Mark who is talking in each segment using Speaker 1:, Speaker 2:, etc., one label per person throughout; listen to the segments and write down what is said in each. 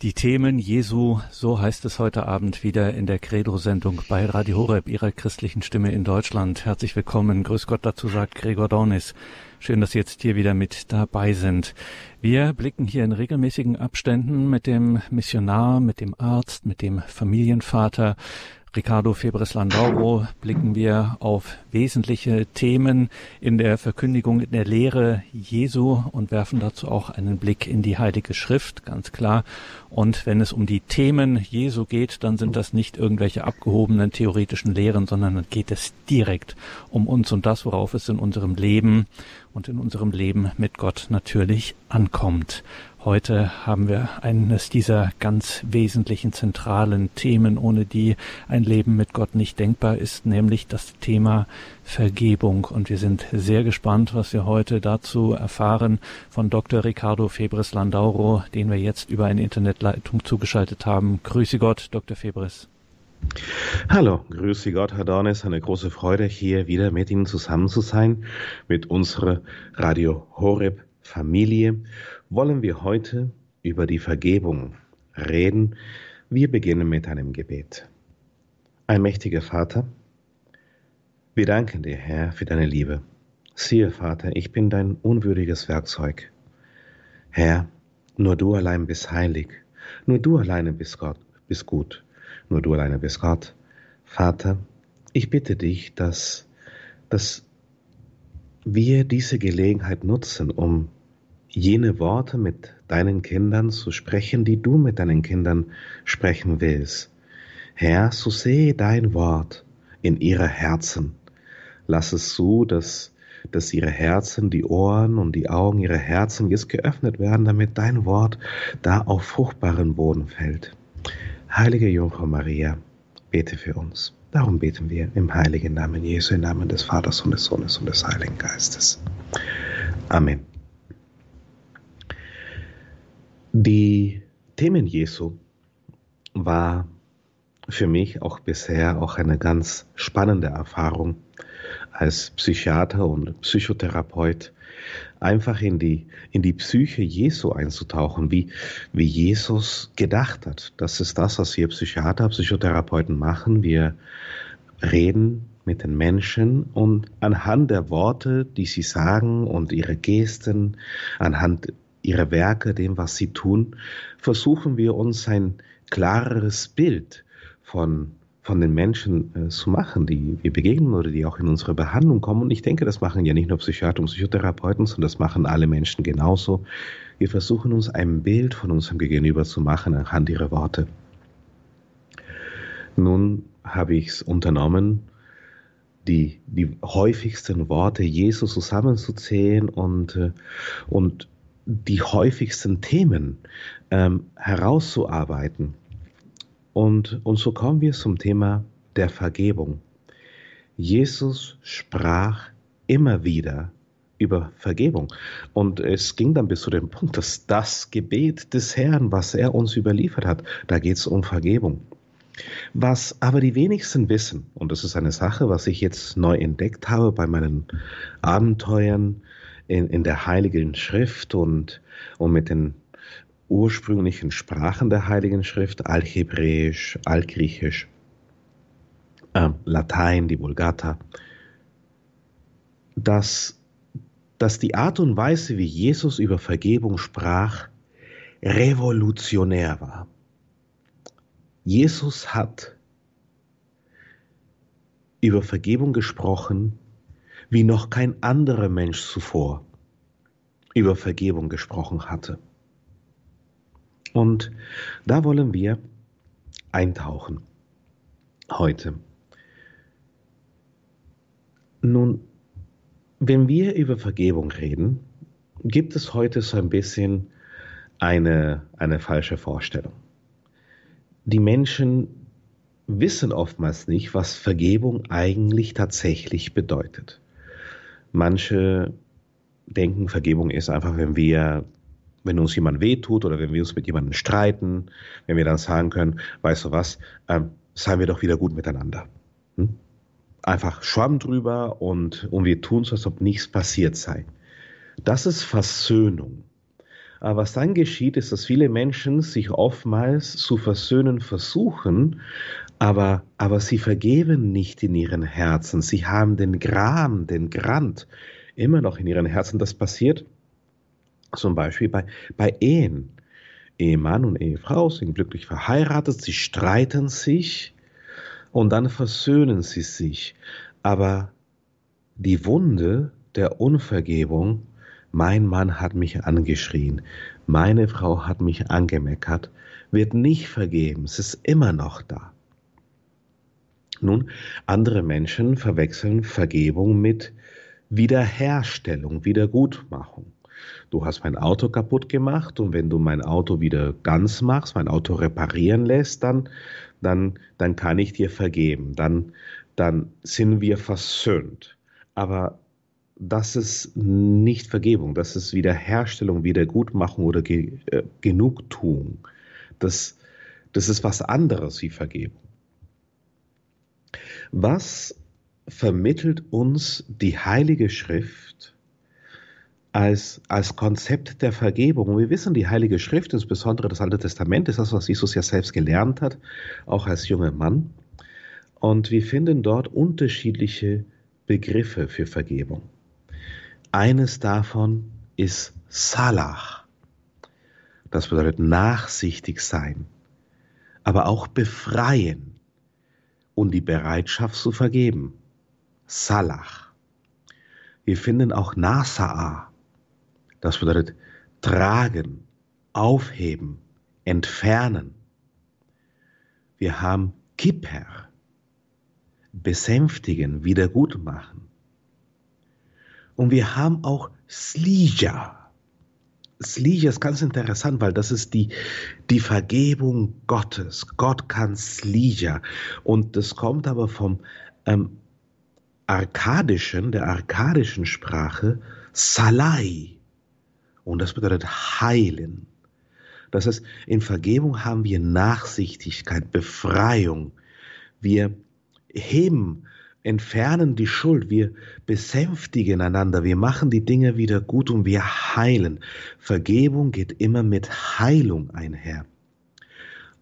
Speaker 1: Die Themen Jesu, so heißt es heute Abend wieder in der Credo-Sendung bei Radio Horeb, Ihrer christlichen Stimme in Deutschland. Herzlich willkommen. Grüß Gott dazu sagt Gregor Dornis. Schön, dass Sie jetzt hier wieder mit dabei sind. Wir blicken hier in regelmäßigen Abständen mit dem Missionar, mit dem Arzt, mit dem Familienvater Ricardo Febres Landauro blicken wir auf wesentliche Themen in der Verkündigung, in der Lehre Jesu und werfen dazu auch einen Blick in die Heilige Schrift, ganz klar. Und wenn es um die Themen Jesu geht, dann sind das nicht irgendwelche abgehobenen theoretischen Lehren, sondern dann geht es direkt um uns und das, worauf es in unserem Leben und in unserem Leben mit Gott natürlich ankommt. Heute haben wir eines dieser ganz wesentlichen zentralen Themen, ohne die ein Leben mit Gott nicht denkbar ist, nämlich das Thema Vergebung. Und wir sind sehr gespannt, was wir heute dazu erfahren von Dr. Ricardo Febres Landauro, den wir jetzt über eine Internetleitung zugeschaltet haben. Grüße Gott, Dr. Febres.
Speaker 2: Hallo, grüße Gott, Herr Dornes. Eine große Freude, hier wieder mit Ihnen zusammen zu sein, mit unserer Radio Horeb Familie wollen wir heute über die Vergebung reden. Wir beginnen mit einem Gebet. Ein mächtiger Vater, wir danken dir, Herr, für deine Liebe. Siehe, Vater, ich bin dein unwürdiges Werkzeug. Herr, nur du allein bist heilig, nur du alleine bist Gott, bist gut, nur du alleine bist Gott. Vater, ich bitte dich, dass, dass wir diese Gelegenheit nutzen, um jene Worte mit deinen Kindern zu sprechen, die du mit deinen Kindern sprechen willst. Herr, so sehe dein Wort in ihre Herzen. Lass es so, dass, dass ihre Herzen, die Ohren und die Augen ihrer Herzen jetzt geöffnet werden, damit dein Wort da auf fruchtbaren Boden fällt. Heilige Jungfrau Maria, bete für uns. Darum beten wir im heiligen Namen Jesu, im Namen des Vaters und des Sohnes und des Heiligen Geistes. Amen. Die Themen Jesu war für mich auch bisher auch eine ganz spannende Erfahrung als Psychiater und Psychotherapeut einfach in die, in die Psyche Jesu einzutauchen, wie, wie Jesus gedacht hat. Das ist das, was wir Psychiater, Psychotherapeuten machen. Wir reden mit den Menschen und anhand der Worte, die sie sagen und ihre Gesten, anhand ihre Werke, dem, was sie tun, versuchen wir uns ein klareres Bild von, von den Menschen äh, zu machen, die wir begegnen oder die auch in unsere Behandlung kommen. Und ich denke, das machen ja nicht nur Psychiater und Psychotherapeuten, sondern das machen alle Menschen genauso. Wir versuchen uns ein Bild von unserem Gegenüber zu machen anhand ihrer Worte. Nun habe ich es unternommen, die, die häufigsten Worte Jesus zusammenzuzählen und, äh, und die häufigsten Themen ähm, herauszuarbeiten. Und, und so kommen wir zum Thema der Vergebung. Jesus sprach immer wieder über Vergebung. Und es ging dann bis zu dem Punkt, dass das Gebet des Herrn, was er uns überliefert hat, da geht es um Vergebung. Was aber die wenigsten wissen, und das ist eine Sache, was ich jetzt neu entdeckt habe bei meinen Abenteuern in, in der Heiligen Schrift und, und mit den ursprünglichen Sprachen der Heiligen Schrift, Althebräisch, Altgriechisch, äh, Latein, die Vulgata, dass, dass die Art und Weise, wie Jesus über Vergebung sprach, revolutionär war. Jesus hat über Vergebung gesprochen, wie noch kein anderer Mensch zuvor über Vergebung gesprochen hatte. Und da wollen wir eintauchen heute. Nun, wenn wir über Vergebung reden, gibt es heute so ein bisschen eine, eine falsche Vorstellung. Die Menschen wissen oftmals nicht, was Vergebung eigentlich tatsächlich bedeutet. Manche denken, Vergebung ist einfach, wenn wir, wenn uns jemand wehtut oder wenn wir uns mit jemandem streiten, wenn wir dann sagen können, weißt du was, ähm, seien wir doch wieder gut miteinander. Hm? Einfach Schwamm drüber und, und wir tun es, als ob nichts passiert sei. Das ist Versöhnung. Aber was dann geschieht, ist, dass viele Menschen sich oftmals zu versöhnen versuchen, aber, aber sie vergeben nicht in ihren Herzen. Sie haben den Gram, den Grant immer noch in ihren Herzen. Das passiert zum Beispiel bei, bei Ehen. Ehemann und Ehefrau sind glücklich verheiratet, sie streiten sich und dann versöhnen sie sich. Aber die Wunde der Unvergebung, mein Mann hat mich angeschrien, meine Frau hat mich angemeckert, wird nicht vergeben, es ist immer noch da. Nun, andere Menschen verwechseln Vergebung mit Wiederherstellung, Wiedergutmachung. Du hast mein Auto kaputt gemacht und wenn du mein Auto wieder ganz machst, mein Auto reparieren lässt, dann, dann, dann kann ich dir vergeben. Dann, dann sind wir versöhnt. Aber das ist nicht Vergebung, das ist Wiederherstellung, Wiedergutmachung oder Ge äh, Genugtuung. Das, das ist was anderes wie Vergebung. Was vermittelt uns die Heilige Schrift als, als Konzept der Vergebung? Und wir wissen, die Heilige Schrift, insbesondere das Alte Testament, ist das, was Jesus ja selbst gelernt hat, auch als junger Mann. Und wir finden dort unterschiedliche Begriffe für Vergebung. Eines davon ist Salah. Das bedeutet nachsichtig sein, aber auch befreien und die Bereitschaft zu vergeben. Salah. Wir finden auch Nasa'a. Das bedeutet tragen, aufheben, entfernen. Wir haben Kipper, besänftigen, wiedergutmachen. Und wir haben auch Slija. Slija ist ganz interessant, weil das ist die, die Vergebung Gottes. Gott kann Slija. Und das kommt aber vom ähm, arkadischen, der arkadischen Sprache Salai. Und das bedeutet heilen. Das heißt, in Vergebung haben wir Nachsichtigkeit, Befreiung. Wir heben, entfernen die Schuld, wir besänftigen einander, wir machen die Dinge wieder gut und wir heilen. Vergebung geht immer mit Heilung einher.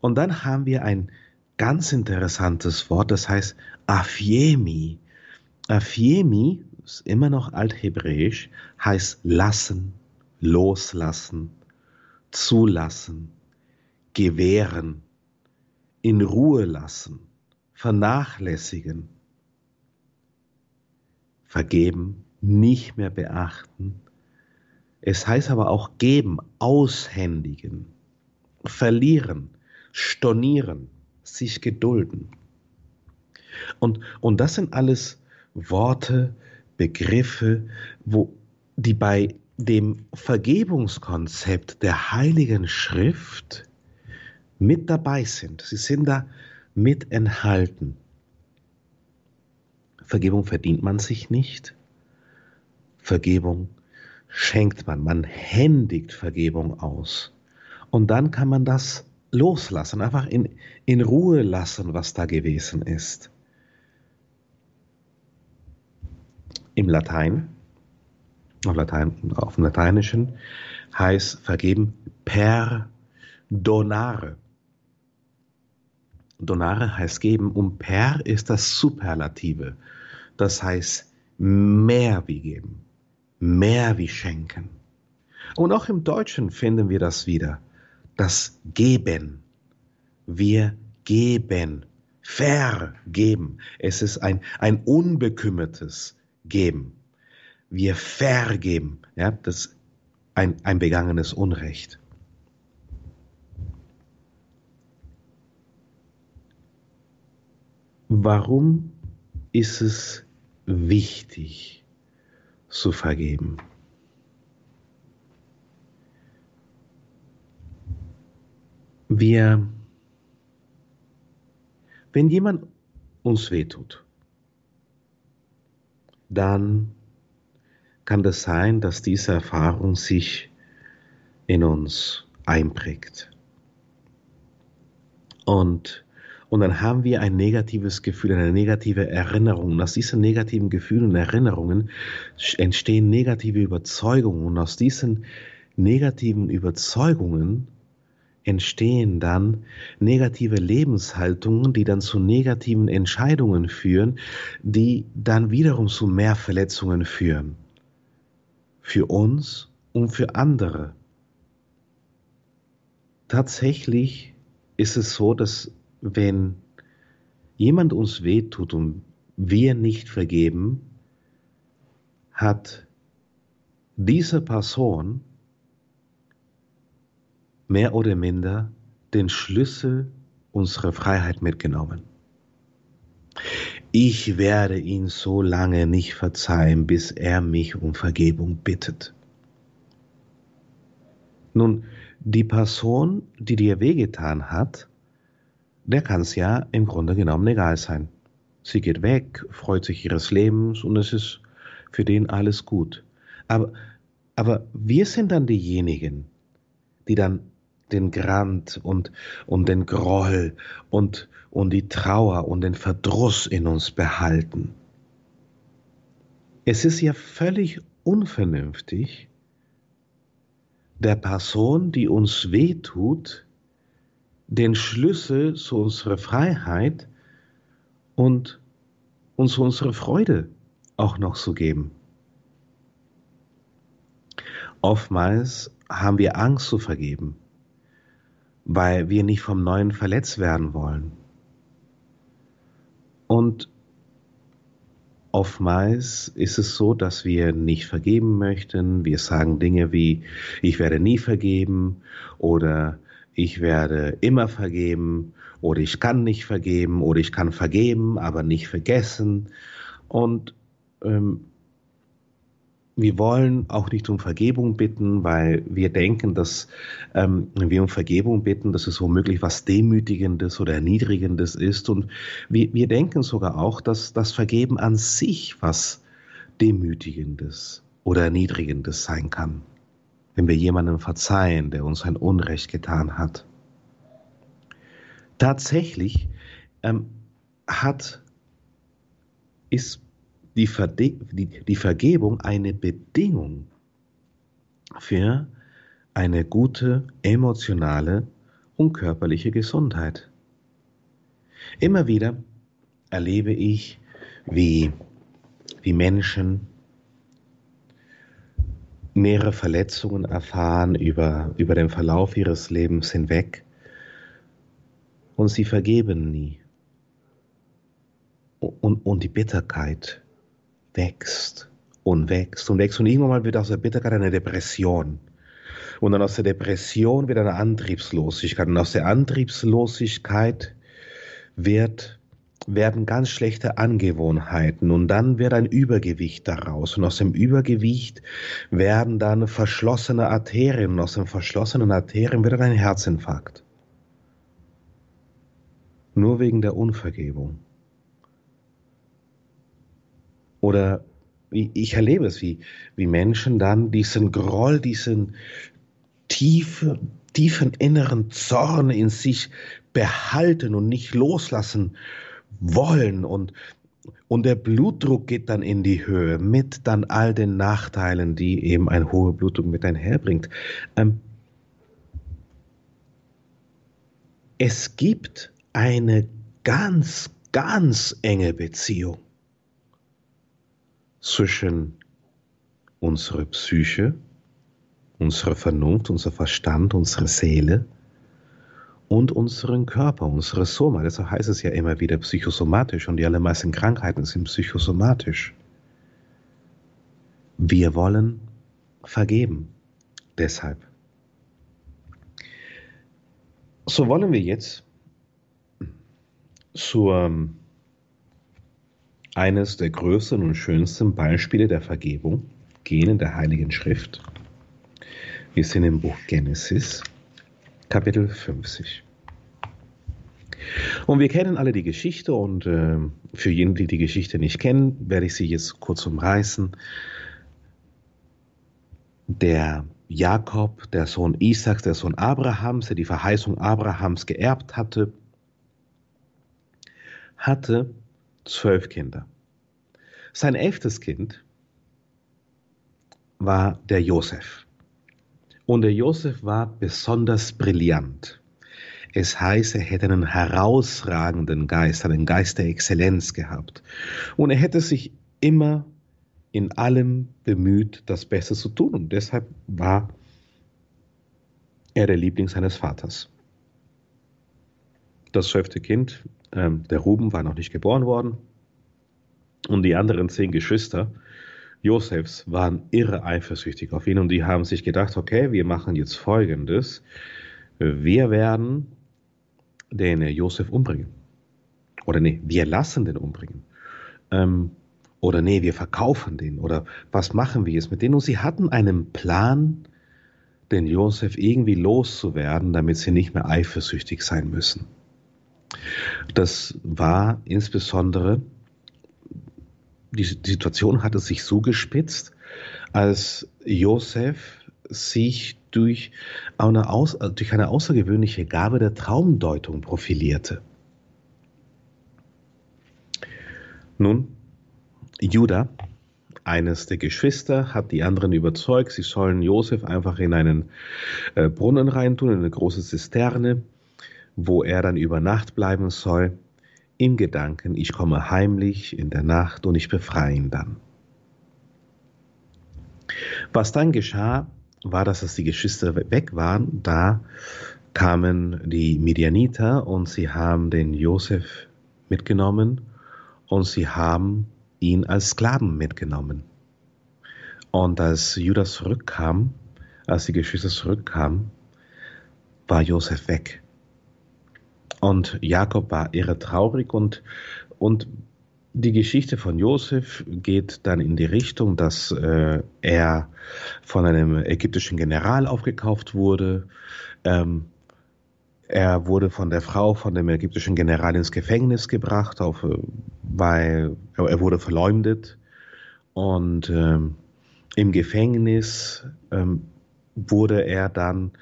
Speaker 2: Und dann haben wir ein ganz interessantes Wort, das heißt Afiemi. Afiemi ist immer noch althebräisch, heißt lassen, loslassen, zulassen, gewähren, in Ruhe lassen, vernachlässigen, vergeben, nicht mehr beachten. Es heißt aber auch geben, aushändigen, verlieren, stornieren, sich gedulden. Und, und das sind alles Worte, Begriffe, wo, die bei dem Vergebungskonzept der Heiligen Schrift mit dabei sind. Sie sind da mit enthalten. Vergebung verdient man sich nicht. Vergebung schenkt man. Man händigt Vergebung aus. Und dann kann man das loslassen, einfach in, in Ruhe lassen, was da gewesen ist. Im Latein auf, Latein, auf dem Lateinischen heißt vergeben per donare. Donare heißt geben und per ist das Superlative. Das heißt mehr wie geben, mehr wie schenken. Und auch im Deutschen finden wir das wieder. Das Geben. Wir geben. Vergeben. Es ist ein, ein unbekümmertes Geben wir vergeben, ja, das ein, ein begangenes Unrecht. Warum ist es wichtig zu vergeben? Wir, wenn jemand uns wehtut, dann kann das sein, dass diese Erfahrung sich in uns einprägt. Und, und dann haben wir ein negatives Gefühl, eine negative Erinnerung. Und aus diesen negativen Gefühlen und Erinnerungen entstehen negative Überzeugungen. Und aus diesen negativen Überzeugungen entstehen dann negative Lebenshaltungen, die dann zu negativen Entscheidungen führen, die dann wiederum zu mehr Verletzungen führen. Für uns und für andere. Tatsächlich ist es so, dass wenn jemand uns wehtut und wir nicht vergeben, hat diese Person mehr oder minder den Schlüssel unserer Freiheit mitgenommen. Ich werde ihn so lange nicht verzeihen, bis er mich um Vergebung bittet. Nun, die Person, die dir wehgetan hat, der kann es ja im Grunde genommen egal sein. Sie geht weg, freut sich ihres Lebens und es ist für den alles gut. Aber, aber wir sind dann diejenigen, die dann den Grant und, und den Groll und, und die Trauer und den Verdruss in uns behalten. Es ist ja völlig unvernünftig, der Person, die uns wehtut, den Schlüssel zu unserer Freiheit und uns zu unserer Freude auch noch zu geben. Oftmals haben wir Angst zu vergeben weil wir nicht vom Neuen verletzt werden wollen. Und oftmals ist es so, dass wir nicht vergeben möchten. Wir sagen Dinge wie, ich werde nie vergeben oder ich werde immer vergeben oder ich kann nicht vergeben oder ich kann vergeben, aber nicht vergessen. Und ähm, wir wollen auch nicht um Vergebung bitten, weil wir denken, dass ähm, wir um Vergebung bitten, dass es womöglich was Demütigendes oder Erniedrigendes ist. Und wir, wir denken sogar auch, dass das Vergeben an sich was Demütigendes oder Erniedrigendes sein kann, wenn wir jemandem verzeihen, der uns ein Unrecht getan hat. Tatsächlich ähm, hat, ist die, Verde die, die Vergebung eine Bedingung für eine gute emotionale und körperliche Gesundheit. Immer wieder erlebe ich, wie, wie Menschen mehrere Verletzungen erfahren über, über den Verlauf ihres Lebens hinweg und sie vergeben nie. Und, und die Bitterkeit wächst und wächst und wächst und irgendwann mal wird aus der Bitterkeit eine Depression. Und dann aus der Depression wird eine Antriebslosigkeit und aus der Antriebslosigkeit wird werden ganz schlechte Angewohnheiten und dann wird ein Übergewicht daraus und aus dem Übergewicht werden dann verschlossene Arterien und aus den verschlossenen Arterien wird dann ein Herzinfarkt. Nur wegen der Unvergebung. Oder ich erlebe es, wie, wie Menschen dann diesen Groll, diesen tiefe, tiefen inneren Zorn in sich behalten und nicht loslassen wollen und, und der Blutdruck geht dann in die Höhe mit dann all den Nachteilen, die eben ein hoher Blutdruck mit einherbringt. Ähm, es gibt eine ganz, ganz enge Beziehung zwischen unserer Psyche, unserer Vernunft, unser Verstand, unsere Seele und unseren Körper, unsere Soma. Deshalb heißt es ja immer wieder psychosomatisch und die allermeisten Krankheiten sind psychosomatisch. Wir wollen vergeben. Deshalb. So wollen wir jetzt zur eines der größten und schönsten Beispiele der Vergebung gehen in der Heiligen Schrift. Wir sind im Buch Genesis, Kapitel 50. Und wir kennen alle die Geschichte und äh, für jene, die die Geschichte nicht kennen, werde ich sie jetzt kurz umreißen. Der Jakob, der Sohn Isaaks, der Sohn Abrahams, der die Verheißung Abrahams geerbt hatte, hatte zwölf Kinder. Sein elftes Kind war der Josef. Und der Josef war besonders brillant. Es heißt, er hätte einen herausragenden Geist, einen Geist der Exzellenz gehabt. Und er hätte sich immer in allem bemüht, das Beste zu tun. Und deshalb war er der Liebling seines Vaters. Das zwölfte Kind, ähm, der Ruben, war noch nicht geboren worden. Und die anderen zehn Geschwister Josefs waren irre eifersüchtig auf ihn und die haben sich gedacht, okay, wir machen jetzt Folgendes. Wir werden den Josef umbringen. Oder nee, wir lassen den umbringen. Ähm, oder nee, wir verkaufen den. Oder was machen wir jetzt mit denen? Und sie hatten einen Plan, den Josef irgendwie loszuwerden, damit sie nicht mehr eifersüchtig sein müssen. Das war insbesondere, die Situation hatte sich zugespitzt, als Josef sich durch eine, aus, durch eine außergewöhnliche Gabe der Traumdeutung profilierte. Nun, Judah, eines der Geschwister, hat die anderen überzeugt, sie sollen Josef einfach in einen äh, Brunnen reintun, in eine große Zisterne, wo er dann über Nacht bleiben soll, im Gedanken, ich komme heimlich in der Nacht und ich befreie ihn dann. Was dann geschah, war, dass als die Geschwister weg waren, da kamen die Midianiter und sie haben den Josef mitgenommen und sie haben ihn als Sklaven mitgenommen. Und als Judas zurückkam, als die Geschwister zurückkamen, war Josef weg. Und Jakob war irre traurig und, und die Geschichte von Josef geht dann in die Richtung, dass äh, er von einem ägyptischen General aufgekauft wurde. Ähm, er wurde von der Frau von dem ägyptischen General ins Gefängnis gebracht, auf, äh, weil er wurde verleumdet. Und ähm, im Gefängnis ähm, wurde er dann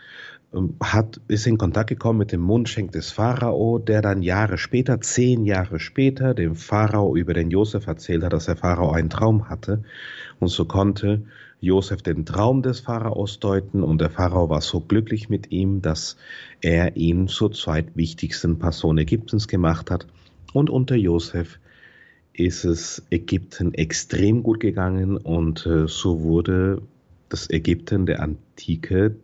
Speaker 2: hat, ist in Kontakt gekommen mit dem Mundschenk des Pharao, der dann Jahre später, zehn Jahre später, dem Pharao über den Josef erzählt hat, dass der Pharao einen Traum hatte. Und so konnte Josef den Traum des Pharaos deuten und der Pharao war so glücklich mit ihm, dass er ihn zur zweitwichtigsten Person Ägyptens gemacht hat. Und unter Josef ist es Ägypten extrem gut gegangen und äh, so wurde das Ägypten der Antike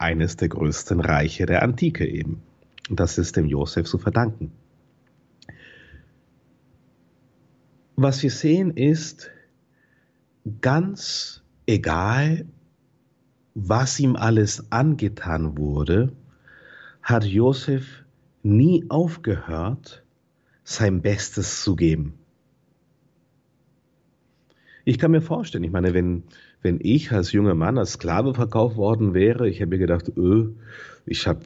Speaker 2: eines der größten Reiche der Antike eben. Und das ist dem Josef zu verdanken. Was wir sehen ist, ganz egal, was ihm alles angetan wurde, hat Josef nie aufgehört, sein Bestes zu geben. Ich kann mir vorstellen, ich meine, wenn, wenn ich als junger Mann als Sklave verkauft worden wäre, ich hätte mir gedacht, öh, ich habe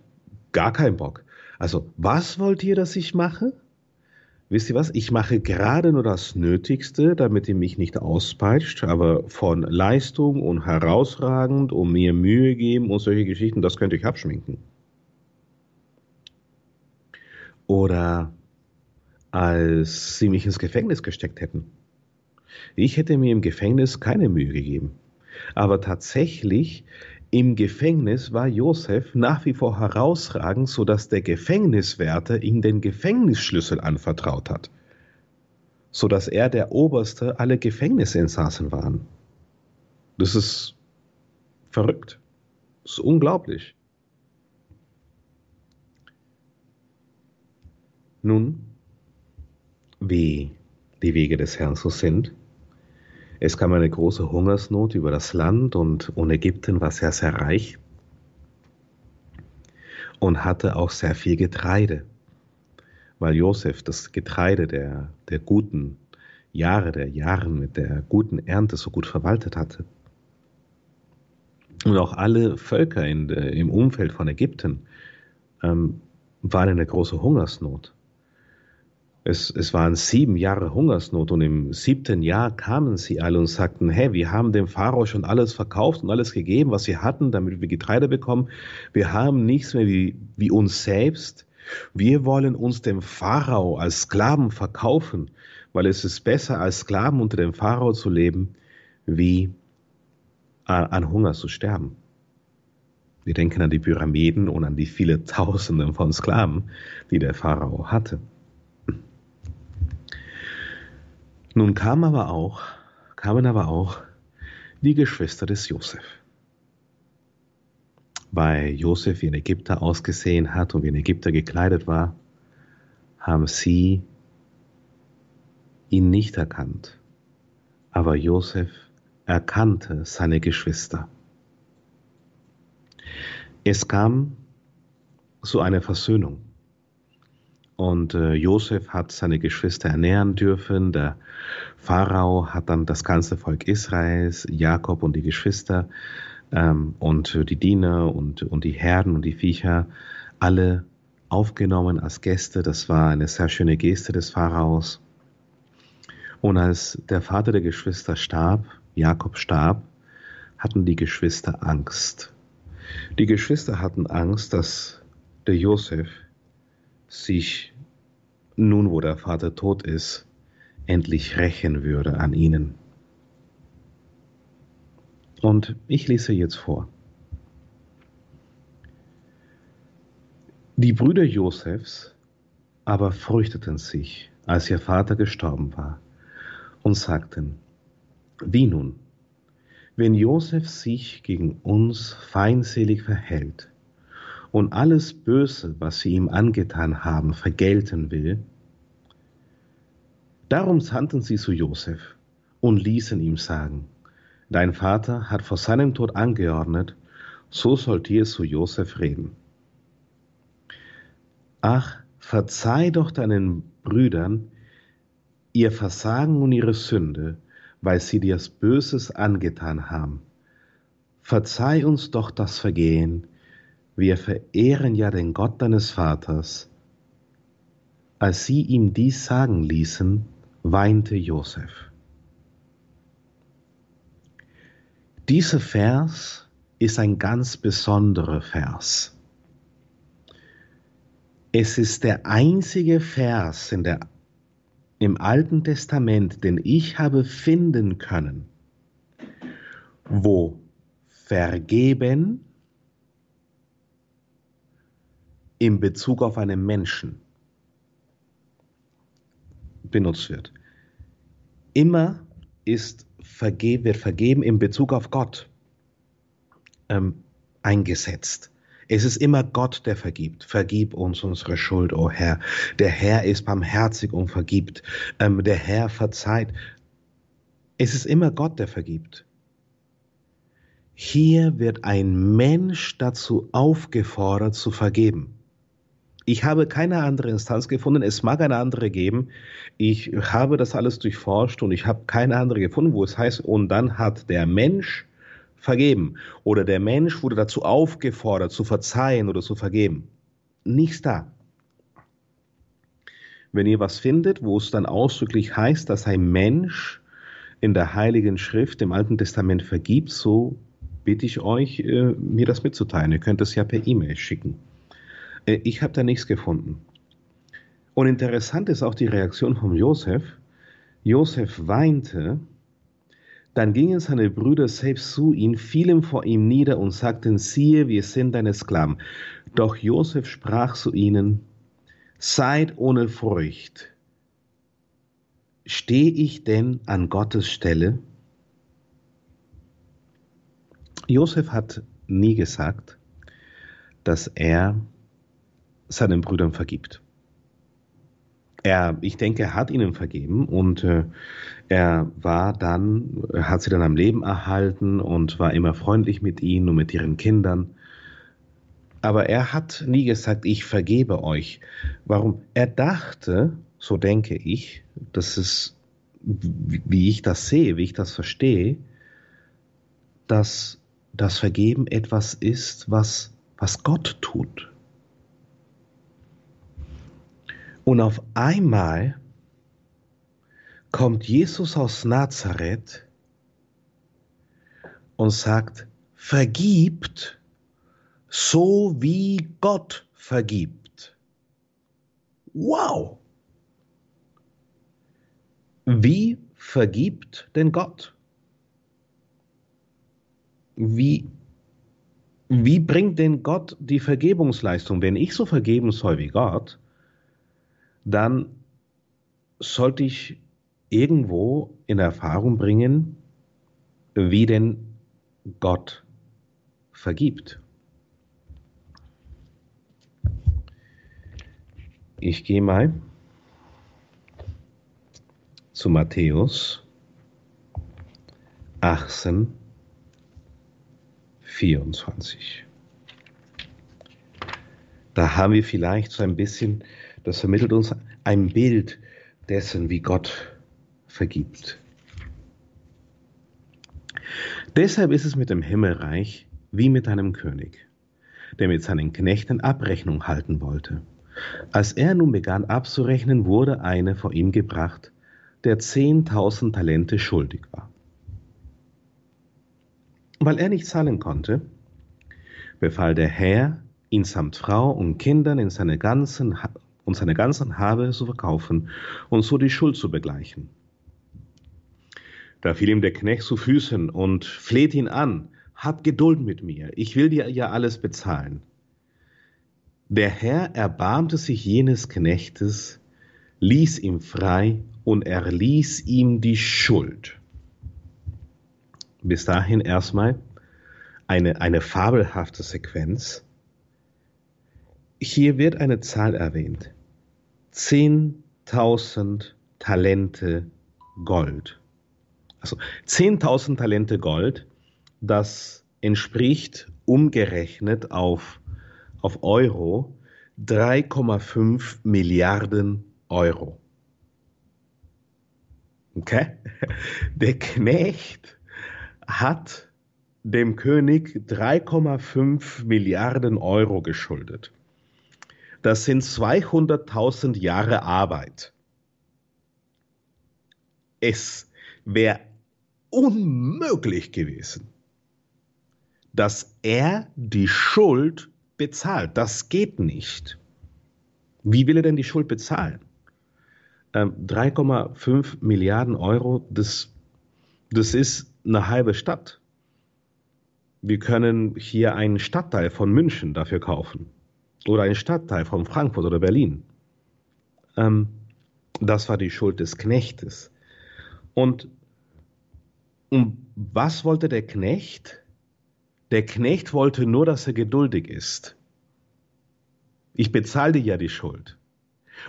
Speaker 2: gar keinen Bock. Also, was wollt ihr, dass ich mache? Wisst ihr was? Ich mache gerade nur das Nötigste, damit ihr mich nicht auspeitscht, aber von Leistung und herausragend und mir Mühe geben und solche Geschichten, das könnte ich abschminken. Oder als sie mich ins Gefängnis gesteckt hätten. Ich hätte mir im Gefängnis keine Mühe gegeben. Aber tatsächlich im Gefängnis war Josef nach wie vor herausragend, sodass der Gefängniswärter ihm den Gefängnisschlüssel anvertraut hat, sodass er der Oberste aller Gefängnisinsassen war. Das ist verrückt. Das ist unglaublich. Nun, wie die Wege des Herrn so sind, es kam eine große Hungersnot über das Land und, und Ägypten war sehr, sehr reich und hatte auch sehr viel Getreide, weil Josef das Getreide der, der guten Jahre, der Jahren mit der guten Ernte so gut verwaltet hatte. Und auch alle Völker in, im Umfeld von Ägypten ähm, waren in einer großen Hungersnot. Es, es waren sieben Jahre Hungersnot und im siebten Jahr kamen sie alle und sagten, hey, wir haben dem Pharao schon alles verkauft und alles gegeben, was wir hatten, damit wir Getreide bekommen. Wir haben nichts mehr wie, wie uns selbst. Wir wollen uns dem Pharao als Sklaven verkaufen, weil es ist besser, als Sklaven unter dem Pharao zu leben, wie an Hunger zu sterben. Wir denken an die Pyramiden und an die vielen Tausenden von Sklaven, die der Pharao hatte. Nun kam aber auch, kamen aber auch die Geschwister des Josef. Weil Josef wie ein Ägypter ausgesehen hat und wie ein Ägypter gekleidet war, haben sie ihn nicht erkannt. Aber Josef erkannte seine Geschwister. Es kam zu einer Versöhnung. Und äh, Josef hat seine Geschwister ernähren dürfen. Der Pharao hat dann das ganze Volk Israels, Jakob und die Geschwister ähm, und die Diener und, und die Herden und die Viecher alle aufgenommen als Gäste. Das war eine sehr schöne Geste des Pharaos. Und als der Vater der Geschwister starb, Jakob starb, hatten die Geschwister Angst. Die Geschwister hatten Angst, dass der Josef sich, nun wo der Vater tot ist, endlich rächen würde an ihnen. Und ich lese jetzt vor. Die Brüder Josefs aber fürchteten sich, als ihr Vater gestorben war, und sagten, wie nun, wenn Josef sich gegen uns feindselig verhält und alles Böse, was sie ihm angetan haben, vergelten will, darum sandten sie zu Josef und ließen ihm sagen, dein Vater hat vor seinem Tod angeordnet, so sollt ihr zu Josef reden. Ach, verzeih doch deinen Brüdern ihr Versagen und ihre Sünde, weil sie dir Böses angetan haben. Verzeih uns doch das Vergehen, wir verehren ja den Gott deines Vaters. Als sie ihm dies sagen ließen, weinte Josef. Dieser Vers ist ein ganz besonderer Vers. Es ist der einzige Vers in der, im Alten Testament, den ich habe finden können, wo vergeben in Bezug auf einen Menschen benutzt wird. Immer ist verge wird vergeben in Bezug auf Gott ähm, eingesetzt. Es ist immer Gott, der vergibt. Vergib uns unsere Schuld, o oh Herr. Der Herr ist barmherzig und vergibt. Ähm, der Herr verzeiht. Es ist immer Gott, der vergibt. Hier wird ein Mensch dazu aufgefordert zu vergeben. Ich habe keine andere Instanz gefunden. Es mag eine andere geben. Ich habe das alles durchforscht und ich habe keine andere gefunden, wo es heißt, und dann hat der Mensch vergeben. Oder der Mensch wurde dazu aufgefordert, zu verzeihen oder zu vergeben. Nichts da. Wenn ihr was findet, wo es dann ausdrücklich heißt, dass ein Mensch in der Heiligen Schrift im Alten Testament vergibt, so bitte ich euch, äh, mir das mitzuteilen. Ihr könnt es ja per E-Mail schicken. Äh, ich habe da nichts gefunden. Und interessant ist auch die Reaktion von Josef. Josef weinte dann gingen seine Brüder selbst zu ihm, fielen vor ihm nieder und sagten, siehe, wir sind deine Sklaven. Doch Josef sprach zu ihnen, seid ohne Furcht. Stehe ich denn an Gottes Stelle? Josef hat nie gesagt, dass er seinen Brüdern vergibt. Er, ich denke, er hat ihnen vergeben und äh, er war dann, hat sie dann am Leben erhalten und war immer freundlich mit ihnen und mit ihren Kindern. Aber er hat nie gesagt, ich vergebe euch. Warum? Er dachte, so denke ich, das ist, wie ich das sehe, wie ich das verstehe, dass das Vergeben etwas ist, was, was Gott tut. Und auf einmal kommt Jesus aus Nazareth und sagt, vergibt, so wie Gott vergibt. Wow! Wie vergibt denn Gott? Wie, wie bringt denn Gott die Vergebungsleistung? Wenn ich so vergeben soll wie Gott, dann sollte ich irgendwo in Erfahrung bringen, wie denn Gott vergibt. Ich gehe mal zu Matthäus 18, 24. Da haben wir vielleicht so ein bisschen, das vermittelt uns ein Bild dessen, wie Gott vergibt. Deshalb ist es mit dem Himmelreich wie mit einem König, der mit seinen Knechten Abrechnung halten wollte. Als er nun begann abzurechnen, wurde einer vor ihm gebracht, der zehntausend Talente schuldig war. Weil er nicht zahlen konnte, befahl der Herr, ihn samt Frau und Kindern in seine ganzen, und seine ganzen Habe zu verkaufen und so die Schuld zu begleichen. Da fiel ihm der Knecht zu Füßen und fleht ihn an, hab Geduld mit mir, ich will dir ja alles bezahlen. Der Herr erbarmte sich jenes Knechtes, ließ ihn frei und erließ ihm die Schuld. Bis dahin erstmal eine, eine fabelhafte Sequenz. Hier wird eine Zahl erwähnt. 10.000 Talente Gold. Also 10.000 Talente Gold, das entspricht umgerechnet auf, auf Euro 3,5 Milliarden Euro. Okay? Der Knecht hat dem König 3,5 Milliarden Euro geschuldet. Das sind 200.000 Jahre Arbeit. Es wäre unmöglich gewesen, dass er die Schuld bezahlt. Das geht nicht. Wie will er denn die Schuld bezahlen? 3,5 ähm, Milliarden Euro, das, das ist eine halbe Stadt. Wir können hier einen Stadtteil von München dafür kaufen oder einen Stadtteil von Frankfurt oder Berlin. Ähm, das war die Schuld des Knechtes. Und um was wollte der Knecht? Der Knecht wollte nur, dass er geduldig ist. Ich bezahle dir ja die Schuld.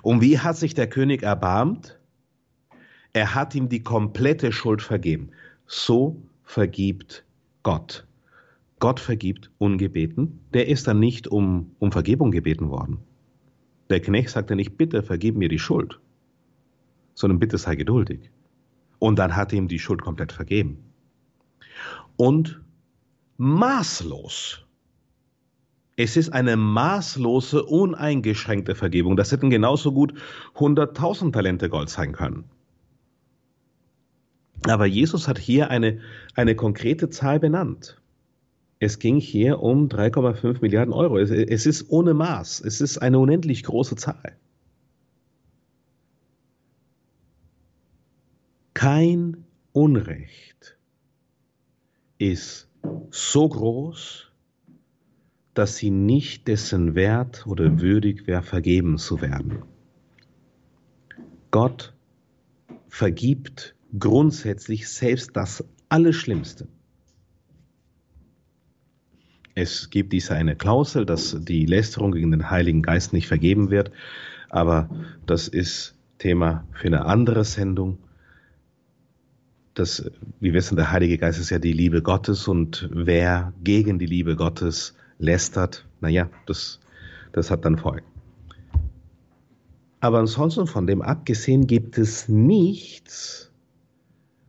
Speaker 2: Und wie hat sich der König erbarmt? Er hat ihm die komplette Schuld vergeben. So vergibt Gott. Gott vergibt ungebeten. Der ist dann nicht um, um Vergebung gebeten worden. Der Knecht sagte nicht, bitte vergib mir die Schuld, sondern bitte sei geduldig. Und dann hat ihm die Schuld komplett vergeben. Und maßlos es ist eine maßlose, uneingeschränkte Vergebung. Das hätten genauso gut 100.000 Talente Gold sein können. Aber Jesus hat hier eine, eine konkrete Zahl benannt. Es ging hier um 3,5 Milliarden Euro. Es, es ist ohne Maß. Es ist eine unendlich große Zahl. Kein Unrecht ist so groß, dass sie nicht dessen wert oder würdig wäre, vergeben zu werden. Gott vergibt grundsätzlich selbst das Allerschlimmste. Es gibt diese eine Klausel, dass die Lästerung gegen den Heiligen Geist nicht vergeben wird, aber das ist Thema für eine andere Sendung. Das, wir wissen, der Heilige Geist ist ja die Liebe Gottes und wer gegen die Liebe Gottes lästert, naja, das, das hat dann Folgen. Aber ansonsten von dem abgesehen gibt es nichts,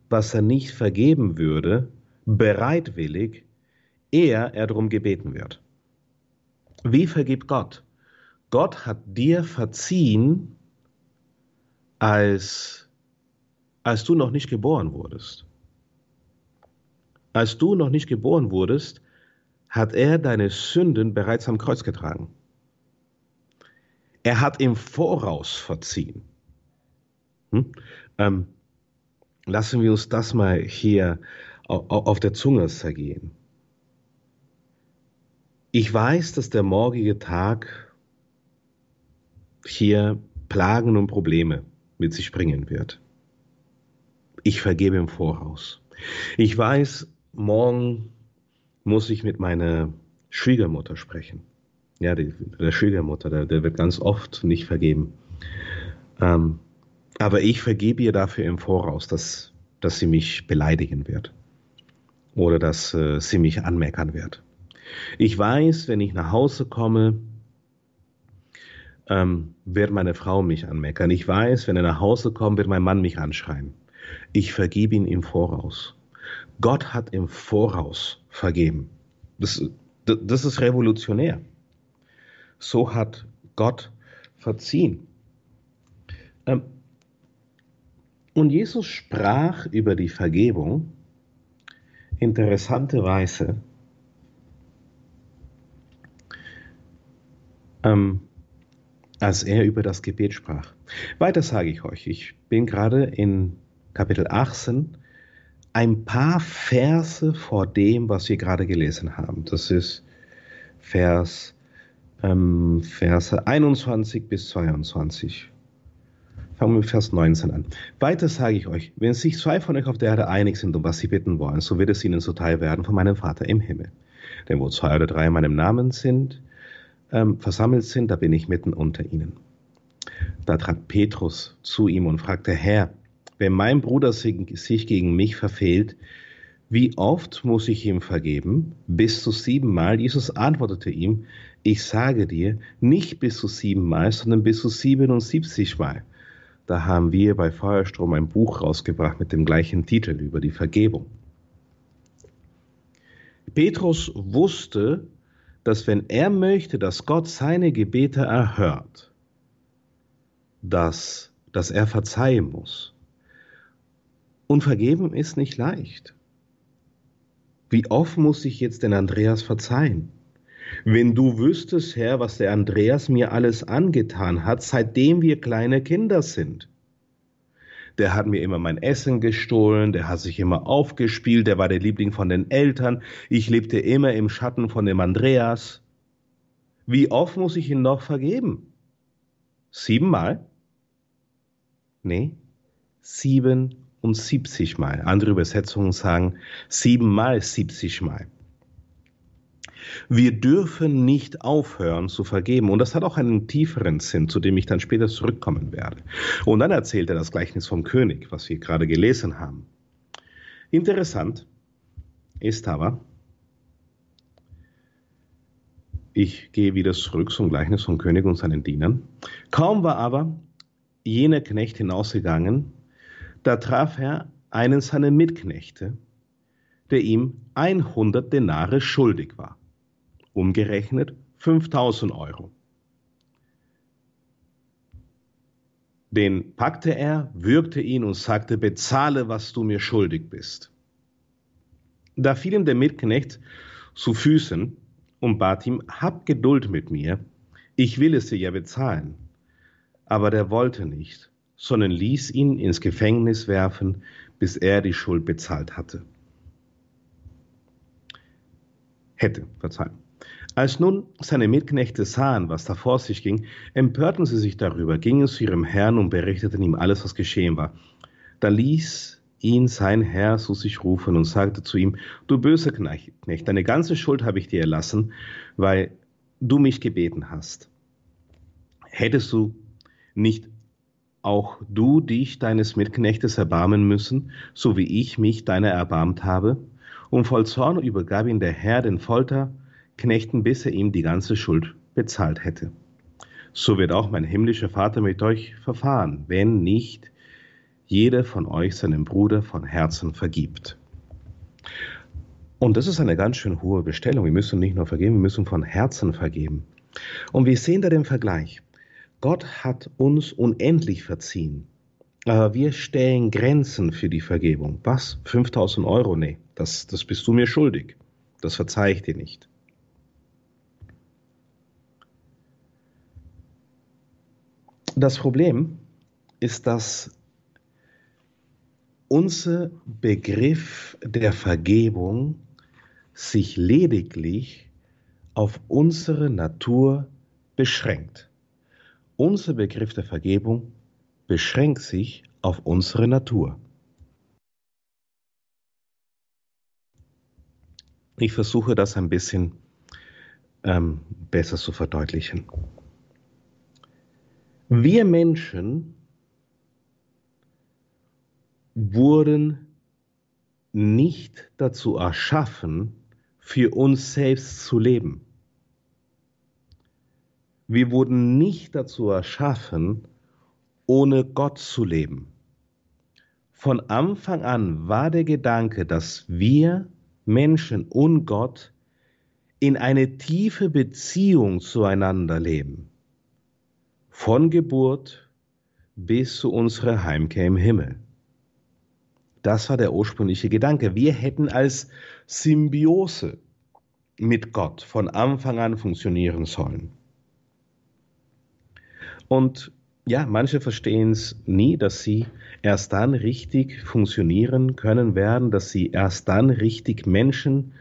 Speaker 2: was er nicht vergeben würde, bereitwillig, ehe er darum gebeten wird. Wie vergibt Gott? Gott hat dir verziehen, als, als du noch nicht geboren wurdest. Als du noch nicht geboren wurdest, hat er deine Sünden bereits am Kreuz getragen. Er hat im Voraus verziehen. Hm? Ähm, lassen wir uns das mal hier auf der Zunge zergehen. Ich weiß, dass der morgige Tag hier Plagen und Probleme mit sich bringen wird. Ich vergebe im Voraus. Ich weiß, morgen muss ich mit meiner Schwiegermutter sprechen. Ja, die, der Schwiegermutter, der, der, wird ganz oft nicht vergeben. Ähm, aber ich vergebe ihr dafür im Voraus, dass, dass sie mich beleidigen wird oder dass äh, sie mich anmeckern wird. Ich weiß, wenn ich nach Hause komme, ähm, wird meine Frau mich anmeckern. Ich weiß, wenn er nach Hause kommt, wird mein Mann mich anschreien. Ich vergebe ihn im Voraus. Gott hat im Voraus vergeben. Das, das ist revolutionär. So hat Gott verziehen. Ähm, und Jesus sprach über die Vergebung interessanterweise ähm, als er über das Gebet sprach. Weiter sage ich euch, ich bin gerade in Kapitel 18 ein paar Verse vor dem, was wir gerade gelesen haben. Das ist Vers, ähm, Verse 21 bis 22. Fangen wir mit Vers 19 an. Weiter sage ich euch, wenn sich zwei von euch auf der Erde einig sind, um was sie bitten wollen, so wird es ihnen zuteil werden von meinem Vater im Himmel. Denn wo zwei oder drei in meinem Namen sind, ähm, versammelt sind, da bin ich mitten unter ihnen. Da trat Petrus zu ihm und fragte, Herr, wenn mein Bruder sich gegen mich verfehlt, wie oft muss ich ihm vergeben? Bis zu siebenmal? Jesus antwortete ihm, ich sage dir, nicht bis zu siebenmal, sondern bis zu siebenundsiebzigmal. Da haben wir bei Feuerstrom ein Buch rausgebracht mit dem gleichen Titel über die Vergebung. Petrus wusste, dass wenn er möchte, dass Gott seine Gebete erhört, dass, dass er verzeihen muss. Und vergeben ist nicht leicht. Wie oft muss ich jetzt den Andreas verzeihen? Wenn du wüsstest, Herr, was der Andreas mir alles angetan hat, seitdem wir kleine Kinder sind der hat mir immer mein Essen gestohlen, der hat sich immer aufgespielt, der war der Liebling von den Eltern, ich lebte immer im Schatten von dem Andreas. Wie oft muss ich ihn noch vergeben? Siebenmal? Nee, siebenundsiebzig Mal. Andere Übersetzungen sagen siebenmal siebzig Mal. Wir dürfen nicht aufhören zu vergeben. Und das hat auch einen tieferen Sinn, zu dem ich dann später zurückkommen werde. Und dann erzählt er das Gleichnis vom König, was wir gerade gelesen haben. Interessant ist aber, ich gehe wieder zurück zum Gleichnis vom König und seinen Dienern. Kaum war aber jener Knecht hinausgegangen, da traf er einen seiner Mitknechte, der ihm 100 Denare schuldig war umgerechnet 5000 Euro. Den packte er, würgte ihn und sagte, bezahle, was du mir schuldig bist. Da fiel ihm der Mitknecht zu Füßen und bat ihm, hab Geduld mit mir, ich will es dir ja bezahlen. Aber der wollte nicht, sondern ließ ihn ins Gefängnis werfen, bis er die Schuld bezahlt hatte. Hätte, verzeihen. Als nun seine Mitknechte sahen, was da vor sich ging, empörten sie sich darüber, gingen zu ihrem Herrn und berichteten ihm alles, was geschehen war. Da ließ ihn sein Herr zu sich rufen und sagte zu ihm, du böser Knecht, deine ganze Schuld habe ich dir erlassen, weil du mich gebeten hast. Hättest du nicht auch du dich deines Mitknechtes erbarmen müssen, so wie ich mich deiner erbarmt habe? Und voll Zorn übergab ihn der Herr den Folter, Knechten, bis er ihm die ganze Schuld bezahlt hätte. So wird auch mein himmlischer Vater mit euch verfahren, wenn nicht jeder von euch seinem Bruder von Herzen vergibt. Und das ist eine ganz schön hohe Bestellung. Wir müssen nicht nur vergeben, wir müssen von Herzen vergeben. Und wir sehen da den Vergleich. Gott hat uns unendlich verziehen. Aber wir stellen Grenzen für die Vergebung. Was? 5000 Euro? Nee, das, das bist du mir schuldig. Das verzeihe ich dir nicht. Das Problem ist, dass unser Begriff der Vergebung sich lediglich auf unsere Natur beschränkt. Unser Begriff der Vergebung beschränkt sich auf unsere Natur. Ich versuche das ein bisschen ähm, besser zu verdeutlichen. Wir Menschen wurden nicht dazu erschaffen, für uns selbst zu leben. Wir wurden nicht dazu erschaffen, ohne Gott zu leben. Von Anfang an war der Gedanke, dass wir Menschen und Gott in eine tiefe Beziehung zueinander leben. Von Geburt bis zu unserer Heimkehr im Himmel. Das war der ursprüngliche Gedanke. Wir hätten als Symbiose mit Gott von Anfang an funktionieren sollen. Und ja, manche verstehen es nie, dass sie erst dann richtig funktionieren können werden, dass sie erst dann richtig Menschen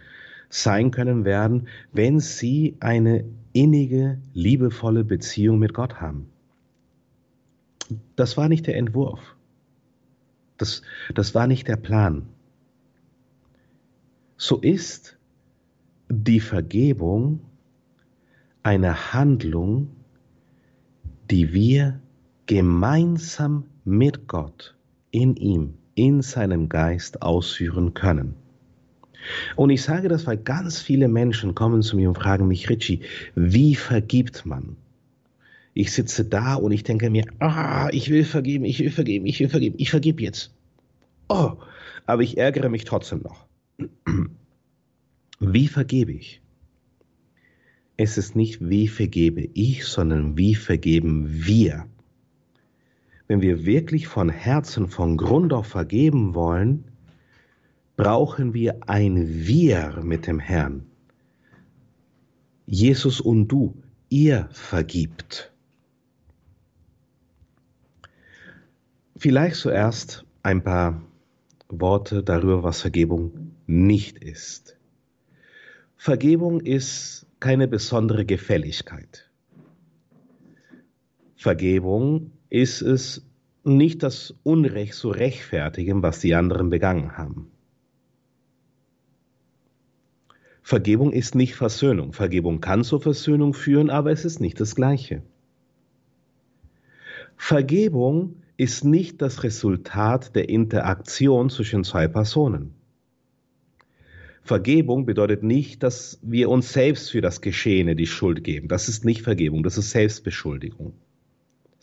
Speaker 2: sein können werden, wenn sie eine innige, liebevolle Beziehung mit Gott haben. Das war nicht der Entwurf. Das, das war nicht der Plan. So ist die Vergebung eine Handlung, die wir gemeinsam mit Gott in ihm, in seinem Geist ausführen können. Und ich sage das, weil ganz viele Menschen kommen zu mir und fragen mich, Richie, wie vergibt man? Ich sitze da und ich denke mir, ah, ich will vergeben, ich will vergeben, ich will vergeben, ich vergib jetzt. Oh, aber ich ärgere mich trotzdem noch. Wie vergebe ich? Es ist nicht, wie vergebe ich, sondern wie vergeben wir wenn wir wirklich von Herzen, von Grund auf vergeben wollen, brauchen wir ein Wir mit dem Herrn. Jesus und du, ihr vergibt. Vielleicht zuerst ein paar Worte darüber, was Vergebung nicht ist. Vergebung ist keine besondere Gefälligkeit. Vergebung ist es nicht das Unrecht zu rechtfertigen, was die anderen begangen haben. Vergebung ist nicht Versöhnung. Vergebung kann zur Versöhnung führen, aber es ist nicht das Gleiche. Vergebung ist nicht das Resultat der Interaktion zwischen zwei Personen. Vergebung bedeutet nicht, dass wir uns selbst für das Geschehene die Schuld geben. Das ist nicht Vergebung, das ist Selbstbeschuldigung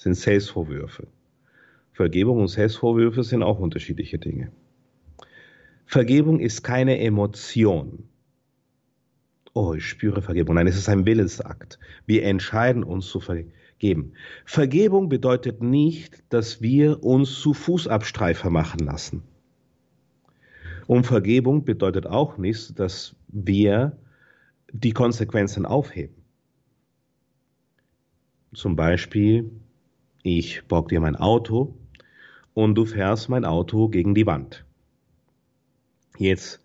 Speaker 2: sind Selbstvorwürfe. Vergebung und Selbstvorwürfe sind auch unterschiedliche Dinge. Vergebung ist keine Emotion. Oh, ich spüre Vergebung. Nein, es ist ein Willensakt. Wir entscheiden uns zu vergeben. Vergebung bedeutet nicht, dass wir uns zu Fußabstreifer machen lassen. Und Vergebung bedeutet auch nicht, dass wir die Konsequenzen aufheben. Zum Beispiel ich borg dir mein Auto und du fährst mein Auto gegen die Wand. Jetzt,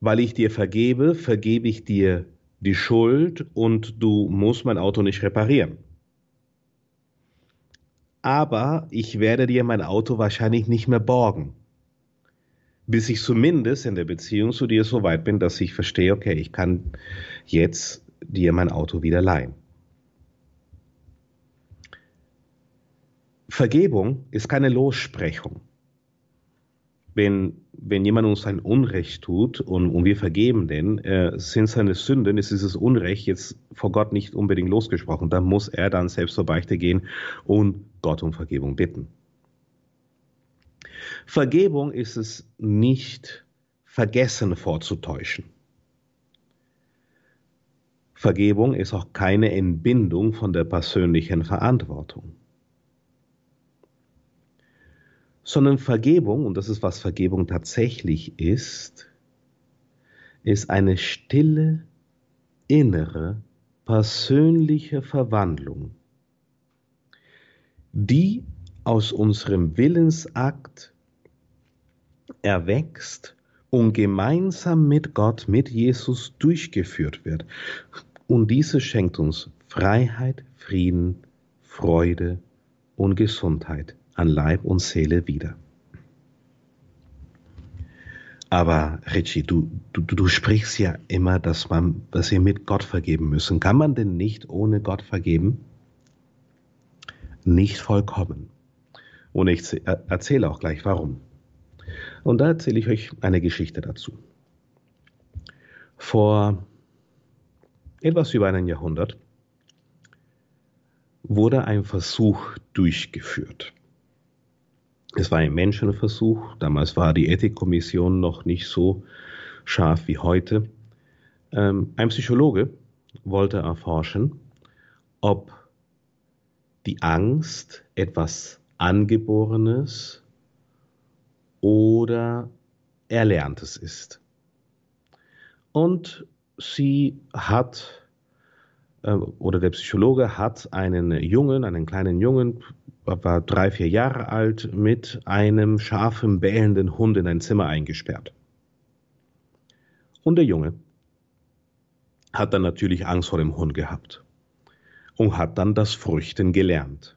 Speaker 2: weil ich dir vergebe, vergebe ich dir die Schuld und du musst mein Auto nicht reparieren. Aber ich werde dir mein Auto wahrscheinlich nicht mehr borgen, bis ich zumindest in der Beziehung zu dir so weit bin, dass ich verstehe, okay, ich kann jetzt dir mein Auto wieder leihen. Vergebung ist keine Lossprechung. Wenn, wenn jemand uns ein Unrecht tut und, und wir vergeben den, äh, sind seine Sünden, ist dieses Unrecht jetzt vor Gott nicht unbedingt losgesprochen. Dann muss er dann selbst zur Beichte gehen und Gott um Vergebung bitten. Vergebung ist es nicht vergessen vorzutäuschen. Vergebung ist auch keine Entbindung von der persönlichen Verantwortung sondern Vergebung, und das ist, was Vergebung tatsächlich ist, ist eine stille, innere, persönliche Verwandlung, die aus unserem Willensakt erwächst und gemeinsam mit Gott, mit Jesus durchgeführt wird. Und diese schenkt uns Freiheit, Frieden, Freude und Gesundheit an Leib und Seele wieder. Aber Richie, du, du, du sprichst ja immer, dass man, dass wir mit Gott vergeben müssen. Kann man denn nicht ohne Gott vergeben? Nicht vollkommen. Und ich erzähle auch gleich warum. Und da erzähle ich euch eine Geschichte dazu. Vor etwas über einem Jahrhundert wurde ein Versuch durchgeführt. Es war ein Menschenversuch. Damals war die Ethikkommission noch nicht so scharf wie heute. Ähm, ein Psychologe wollte erforschen, ob die Angst etwas Angeborenes oder Erlerntes ist. Und sie hat, äh, oder der Psychologe hat einen Jungen, einen kleinen Jungen, war drei, vier Jahre alt, mit einem scharfen, bellenden Hund in ein Zimmer eingesperrt. Und der Junge hat dann natürlich Angst vor dem Hund gehabt und hat dann das Früchten gelernt.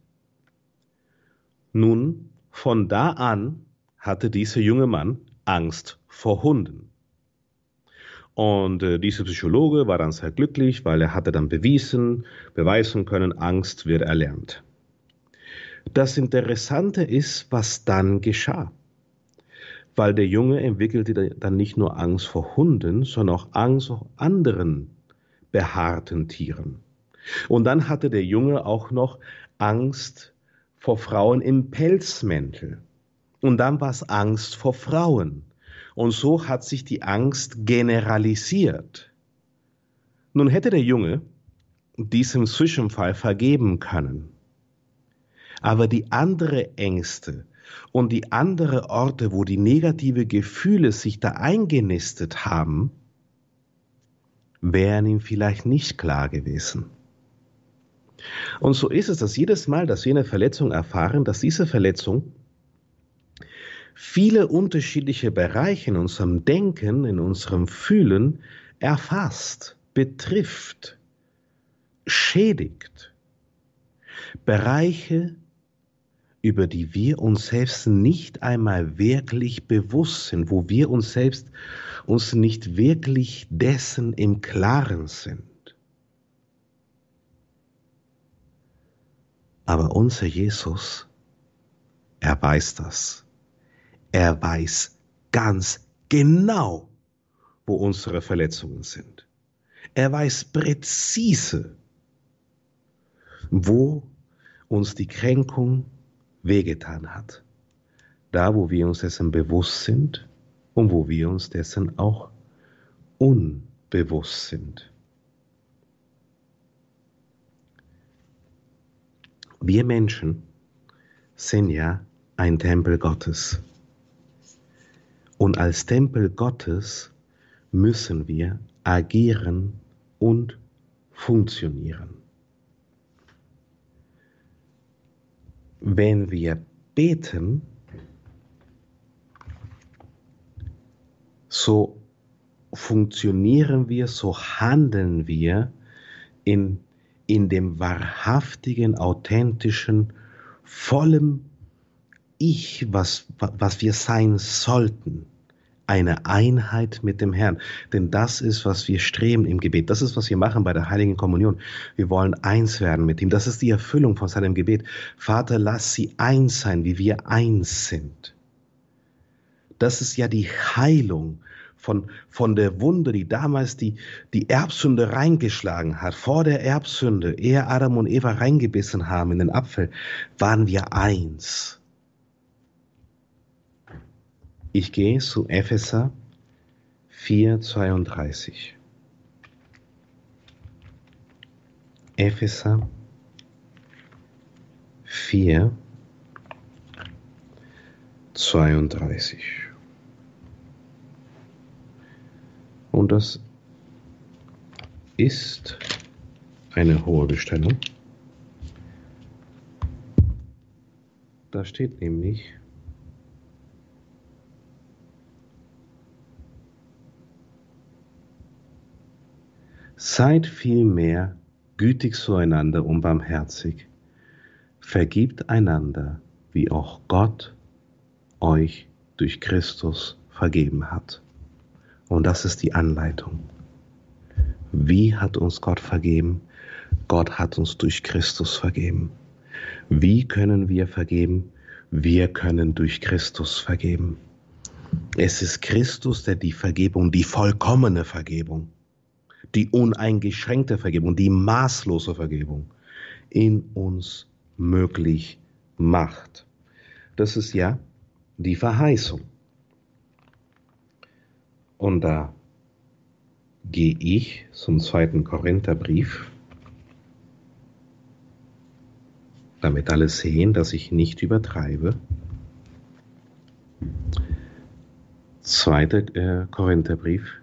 Speaker 2: Nun, von da an hatte dieser junge Mann Angst vor Hunden. Und äh, dieser Psychologe war dann sehr glücklich, weil er hatte dann bewiesen, beweisen können, Angst wird erlernt. Das Interessante ist, was dann geschah. Weil der Junge entwickelte dann nicht nur Angst vor Hunden, sondern auch Angst vor anderen behaarten Tieren. Und dann hatte der Junge auch noch Angst vor Frauen im Pelzmäntel. Und dann war es Angst vor Frauen. Und so hat sich die Angst generalisiert. Nun hätte der Junge diesem Zwischenfall vergeben können. Aber die andere Ängste und die andere Orte, wo die negative Gefühle sich da eingenistet haben, wären ihm vielleicht nicht klar gewesen. Und so ist es, dass jedes Mal, dass wir eine Verletzung erfahren, dass diese Verletzung viele unterschiedliche Bereiche in unserem Denken, in unserem Fühlen erfasst, betrifft, schädigt. Bereiche, über die wir uns selbst nicht einmal wirklich bewusst sind, wo wir uns selbst uns nicht wirklich dessen im Klaren sind. Aber unser Jesus, er weiß das. Er weiß ganz genau, wo unsere Verletzungen sind. Er weiß präzise, wo uns die Kränkung wehgetan hat. Da, wo wir uns dessen bewusst sind und wo wir uns dessen auch unbewusst sind. Wir Menschen sind ja ein Tempel Gottes. Und als Tempel Gottes müssen wir agieren und funktionieren. Wenn wir beten, so funktionieren wir, so handeln wir in, in dem wahrhaftigen, authentischen, vollem Ich, was, was wir sein sollten eine Einheit mit dem Herrn. Denn das ist, was wir streben im Gebet. Das ist, was wir machen bei der Heiligen Kommunion. Wir wollen eins werden mit ihm. Das ist die Erfüllung von seinem Gebet. Vater, lass sie eins sein, wie wir eins sind. Das ist ja die Heilung von, von der Wunde, die damals die, die Erbsünde reingeschlagen hat. Vor der Erbsünde, ehe Adam und Eva reingebissen haben in den Apfel, waren wir eins. Ich gehe zu Epheser 4,32. Epheser 4, 32. Und das ist eine hohe Bestellung. Da steht nämlich, Seid vielmehr gütig zueinander und barmherzig. Vergibt einander, wie auch Gott euch durch Christus vergeben hat. Und das ist die Anleitung. Wie hat uns Gott vergeben? Gott hat uns durch Christus vergeben. Wie können wir vergeben? Wir können durch Christus vergeben. Es ist Christus, der die Vergebung, die vollkommene Vergebung, die uneingeschränkte Vergebung, die maßlose Vergebung in uns möglich macht. Das ist ja die Verheißung. Und da gehe ich zum zweiten Korintherbrief, damit alle sehen, dass ich nicht übertreibe. Zweiter äh, Korintherbrief,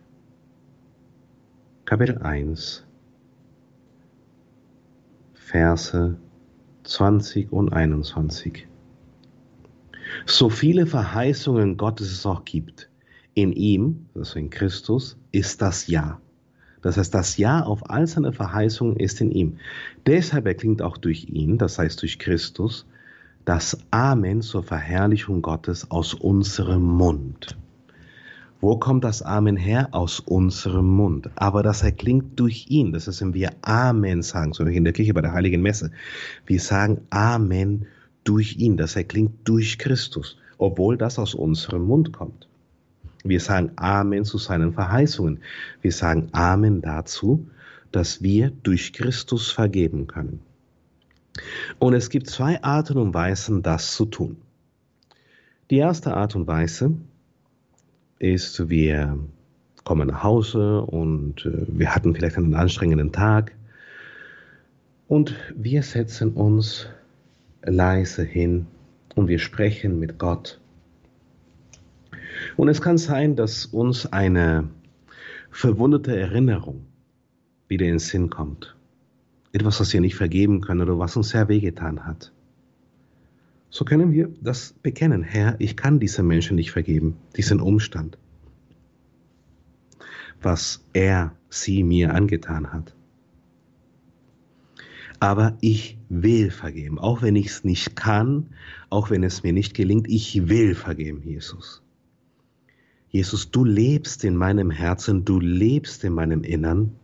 Speaker 2: Kapitel 1, Verse 20 und 21. So viele Verheißungen Gottes es auch gibt, in ihm, also in Christus, ist das Ja. Das heißt, das Ja auf all seine Verheißungen ist in ihm. Deshalb erklingt auch durch ihn, das heißt durch Christus, das Amen zur Verherrlichung Gottes aus unserem Mund. Wo kommt das Amen her? Aus unserem Mund. Aber das erklingt durch ihn. Das ist, wenn wir Amen sagen, so wie in der Kirche bei der Heiligen Messe. Wir sagen Amen durch ihn. Das erklingt durch Christus, obwohl das aus unserem Mund kommt. Wir sagen Amen zu seinen Verheißungen. Wir sagen Amen dazu, dass wir durch Christus vergeben können. Und es gibt zwei Arten und Weisen, das zu tun. Die erste Art und Weise ist, wir kommen nach Hause und äh, wir hatten vielleicht einen anstrengenden Tag und wir setzen uns leise hin und wir sprechen mit Gott und es kann sein, dass uns eine verwundete Erinnerung wieder in den Sinn kommt. Etwas, was wir nicht vergeben können oder was uns sehr wehgetan hat. So können wir das bekennen. Herr, ich kann diesem Menschen nicht vergeben, diesen Umstand, was er, sie mir angetan hat. Aber ich will vergeben, auch wenn ich es nicht kann, auch wenn es mir nicht gelingt, ich will vergeben, Jesus. Jesus, du lebst in meinem Herzen, du lebst in meinem Innern.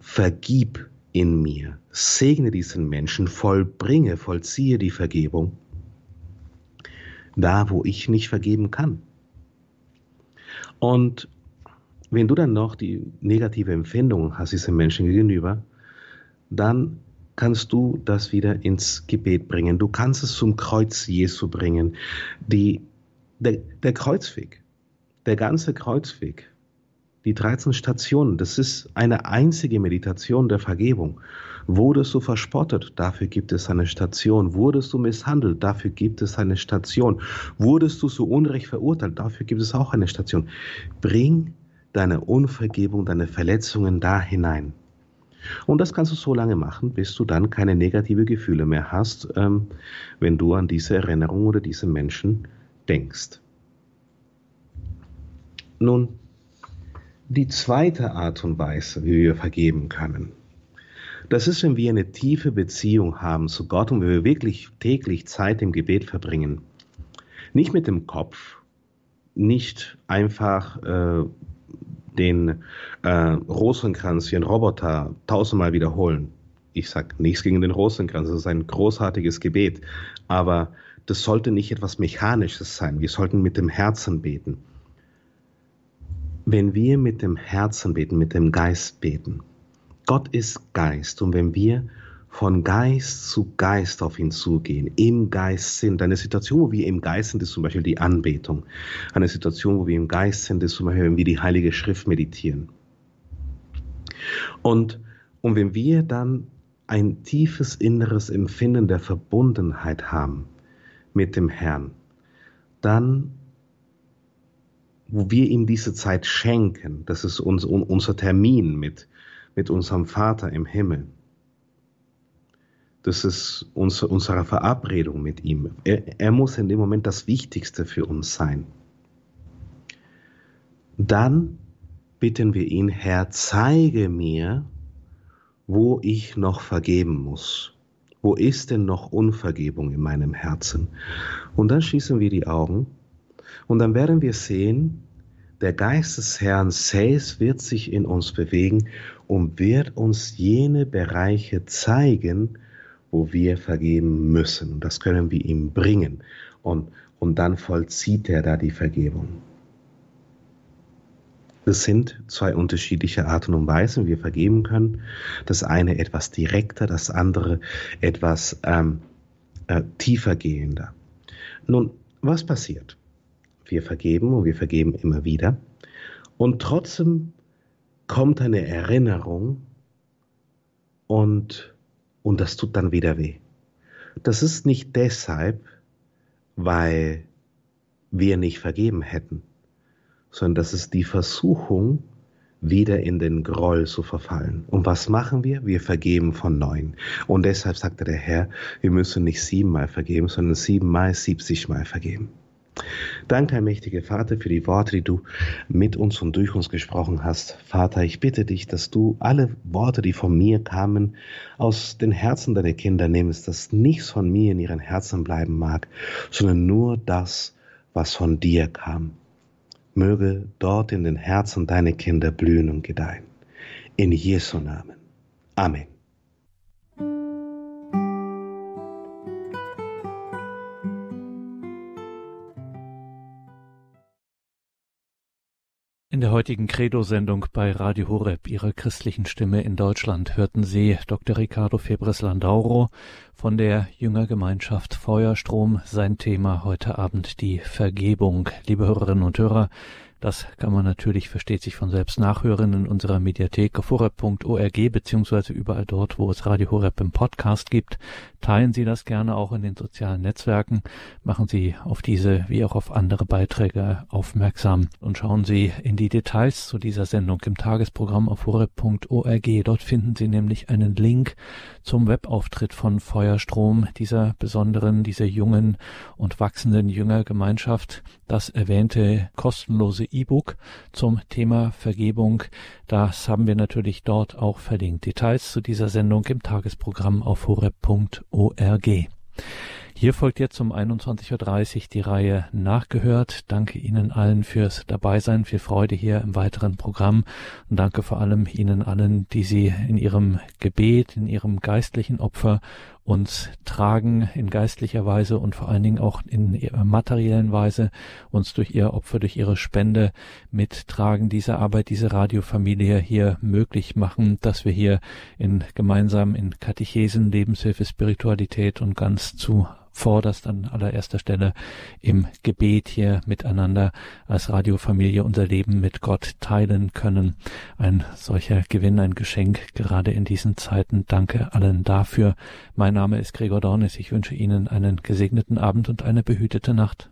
Speaker 2: Vergib in mir, segne diesen Menschen, vollbringe, vollziehe die Vergebung, da wo ich nicht vergeben kann. Und wenn du dann noch die negative Empfindung hast diesem Menschen gegenüber, dann kannst du das wieder ins Gebet bringen. Du kannst es zum Kreuz Jesu bringen. Die der, der Kreuzweg, der ganze Kreuzweg, die 13 Stationen, das ist eine einzige Meditation der Vergebung. Wurdest du verspottet, dafür gibt es eine Station. Wurdest du misshandelt, dafür gibt es eine Station. Wurdest du so unrecht verurteilt, dafür gibt es auch eine Station. Bring deine Unvergebung, deine Verletzungen da hinein. Und das kannst du so lange machen, bis du dann keine negative Gefühle mehr hast, ähm, wenn du an diese Erinnerung oder diese Menschen denkst. Nun, die zweite Art und Weise, wie wir vergeben können, das ist, wenn wir eine tiefe Beziehung haben zu Gott und wir wirklich täglich Zeit im Gebet verbringen. Nicht mit dem Kopf, nicht einfach äh, den äh, Rosenkranz wie ein Roboter tausendmal wiederholen. Ich sage nichts gegen den Rosenkranz, das ist ein großartiges Gebet, aber das sollte nicht etwas Mechanisches sein. Wir sollten mit dem Herzen beten. Wenn wir mit dem Herzen beten, mit dem Geist beten, Gott ist Geist und wenn wir von Geist zu Geist auf ihn zugehen, im Geist sind. Eine Situation, wo wir im Geist sind, ist zum Beispiel die Anbetung. Eine Situation, wo wir im Geist sind, ist zum Beispiel, wenn wir die Heilige Schrift meditieren. Und, und wenn wir dann ein tiefes inneres Empfinden der Verbundenheit haben, mit dem Herrn, dann, wo wir ihm diese Zeit schenken, das ist uns, unser Termin mit, mit unserem Vater im Himmel. Das ist unser, unsere Verabredung mit ihm. Er, er muss in dem Moment das Wichtigste für uns sein. Dann bitten wir ihn, Herr, zeige mir, wo ich noch vergeben muss. Wo ist denn noch Unvergebung in meinem Herzen? Und dann schließen wir die Augen und dann werden wir sehen, der Geist des Herrn Says wird sich in uns bewegen und wird uns jene Bereiche zeigen, wo wir vergeben müssen. Das können wir ihm bringen. Und, und dann vollzieht er da die Vergebung. Es sind zwei unterschiedliche Arten und Weisen, wie wir vergeben können. Das eine etwas direkter, das andere etwas ähm, äh, tiefer gehender. Nun, was passiert? Wir vergeben und wir vergeben immer wieder. Und trotzdem kommt eine Erinnerung und, und das tut dann wieder weh. Das ist nicht deshalb, weil wir nicht vergeben hätten sondern das ist die Versuchung, wieder in den Groll zu verfallen. Und was machen wir? Wir vergeben von neuem. Und deshalb sagte der Herr, wir müssen nicht siebenmal vergeben, sondern siebenmal, siebzigmal vergeben. Danke, Herr mächtiger Vater, für die Worte, die du mit uns und durch uns gesprochen hast. Vater, ich bitte dich, dass du alle Worte, die von mir kamen, aus den Herzen deiner Kinder nimmst, dass nichts von mir in ihren Herzen bleiben mag, sondern nur das, was von dir kam möge dort in den Herzen deiner Kinder blühen und gedeihen. In Jesu Namen. Amen.
Speaker 1: In der heutigen Credo-Sendung bei Radio Horeb, Ihrer christlichen Stimme in Deutschland, hörten Sie Dr. Ricardo Febres Landauro von der Jüngergemeinschaft Feuerstrom. Sein Thema heute Abend die Vergebung. Liebe Hörerinnen und Hörer, das kann man natürlich, versteht sich von selbst nachhören in unserer Mediathek auf horeb.org beziehungsweise überall dort, wo es Radio Horeb im Podcast gibt. Teilen Sie das gerne auch in den sozialen Netzwerken. Machen Sie auf diese wie auch auf andere Beiträge aufmerksam und schauen Sie in die Details zu dieser Sendung im Tagesprogramm auf horeb.org. Dort finden Sie nämlich einen Link zum Webauftritt von Feuerstrom, dieser besonderen, dieser jungen und wachsenden Jüngergemeinschaft. Das erwähnte kostenlose E-Book zum Thema Vergebung. Das haben wir natürlich dort auch verlinkt. Details zu dieser Sendung im Tagesprogramm auf horeb.org. Hier folgt jetzt um 21.30 Uhr die Reihe Nachgehört. Danke Ihnen allen fürs Dabeisein, viel Freude hier im weiteren Programm und danke vor allem Ihnen allen, die Sie in Ihrem Gebet, in Ihrem geistlichen Opfer uns tragen in geistlicher Weise und vor allen Dingen auch in materiellen Weise uns durch ihr Opfer, durch ihre Spende mittragen, diese Arbeit, diese Radiofamilie hier möglich machen, dass wir hier in gemeinsam in Katechesen, Lebenshilfe, Spiritualität und ganz zu vorderst an allererster Stelle im Gebet hier miteinander als Radiofamilie unser Leben mit Gott teilen können. Ein solcher Gewinn, ein Geschenk gerade in diesen Zeiten. Danke allen dafür. Mein Name ist Gregor Dornis. Ich wünsche Ihnen einen gesegneten Abend und eine behütete Nacht.